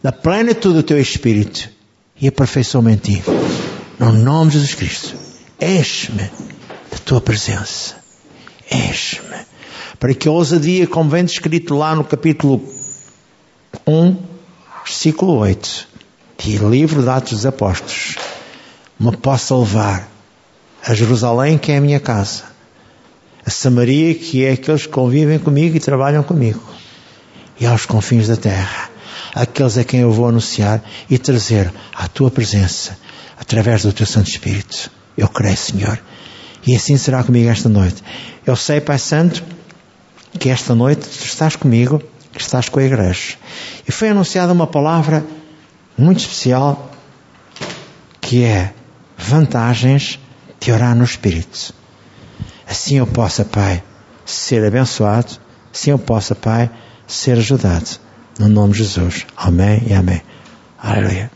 da plenitude do teu Espírito e aperfeiçoa-me em ti. No nome de Jesus Cristo, enche-me da tua presença. Enche-me. Para que a ousadia, como vem descrito lá no capítulo 1, versículo 8, do livro de Atos dos Apóstolos, me possa levar a Jerusalém, que é a minha casa, a Samaria, que é aqueles que convivem comigo e trabalham comigo, e aos confins da terra aqueles a quem eu vou anunciar e trazer à tua presença através do teu Santo Espírito. Eu creio, Senhor. E assim será comigo esta noite. Eu sei, Pai Santo, que esta noite tu estás comigo, que estás com a igreja. E foi anunciada uma palavra muito especial que é vantagens de orar no Espírito. Assim eu possa, Pai, ser abençoado, assim eu possa, Pai, ser ajudado. No nome de Jesus. Amém e amém. Aleluia.